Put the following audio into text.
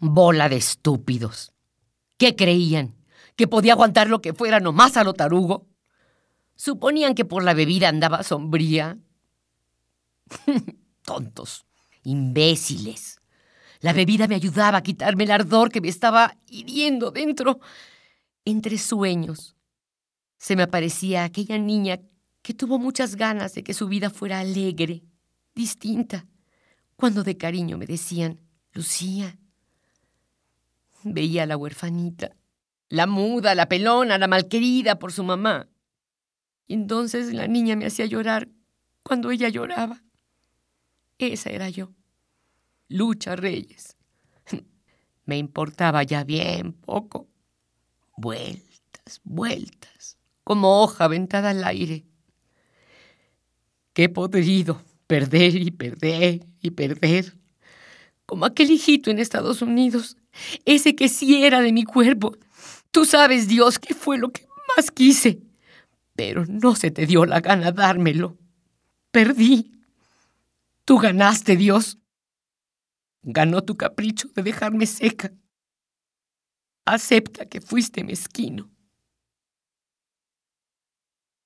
Bola de estúpidos. ¿Qué creían? ¿Que podía aguantar lo que fuera nomás a lo tarugo? ¿Suponían que por la bebida andaba sombría? Tontos, imbéciles. La bebida me ayudaba a quitarme el ardor que me estaba hiriendo dentro. Entre sueños, se me aparecía aquella niña que tuvo muchas ganas de que su vida fuera alegre, distinta, cuando de cariño me decían, Lucía. Veía a la huerfanita, la muda, la pelona, la malquerida por su mamá. Y entonces la niña me hacía llorar cuando ella lloraba. Esa era yo. Lucha Reyes. Me importaba ya bien poco. Vueltas, vueltas, como hoja aventada al aire. Qué podrido perder y perder y perder. Como aquel hijito en Estados Unidos, ese que sí era de mi cuerpo. Tú sabes, Dios, qué fue lo que más quise, pero no se te dio la gana dármelo. Perdí. Tú ganaste, Dios. Ganó tu capricho de dejarme seca. Acepta que fuiste mezquino.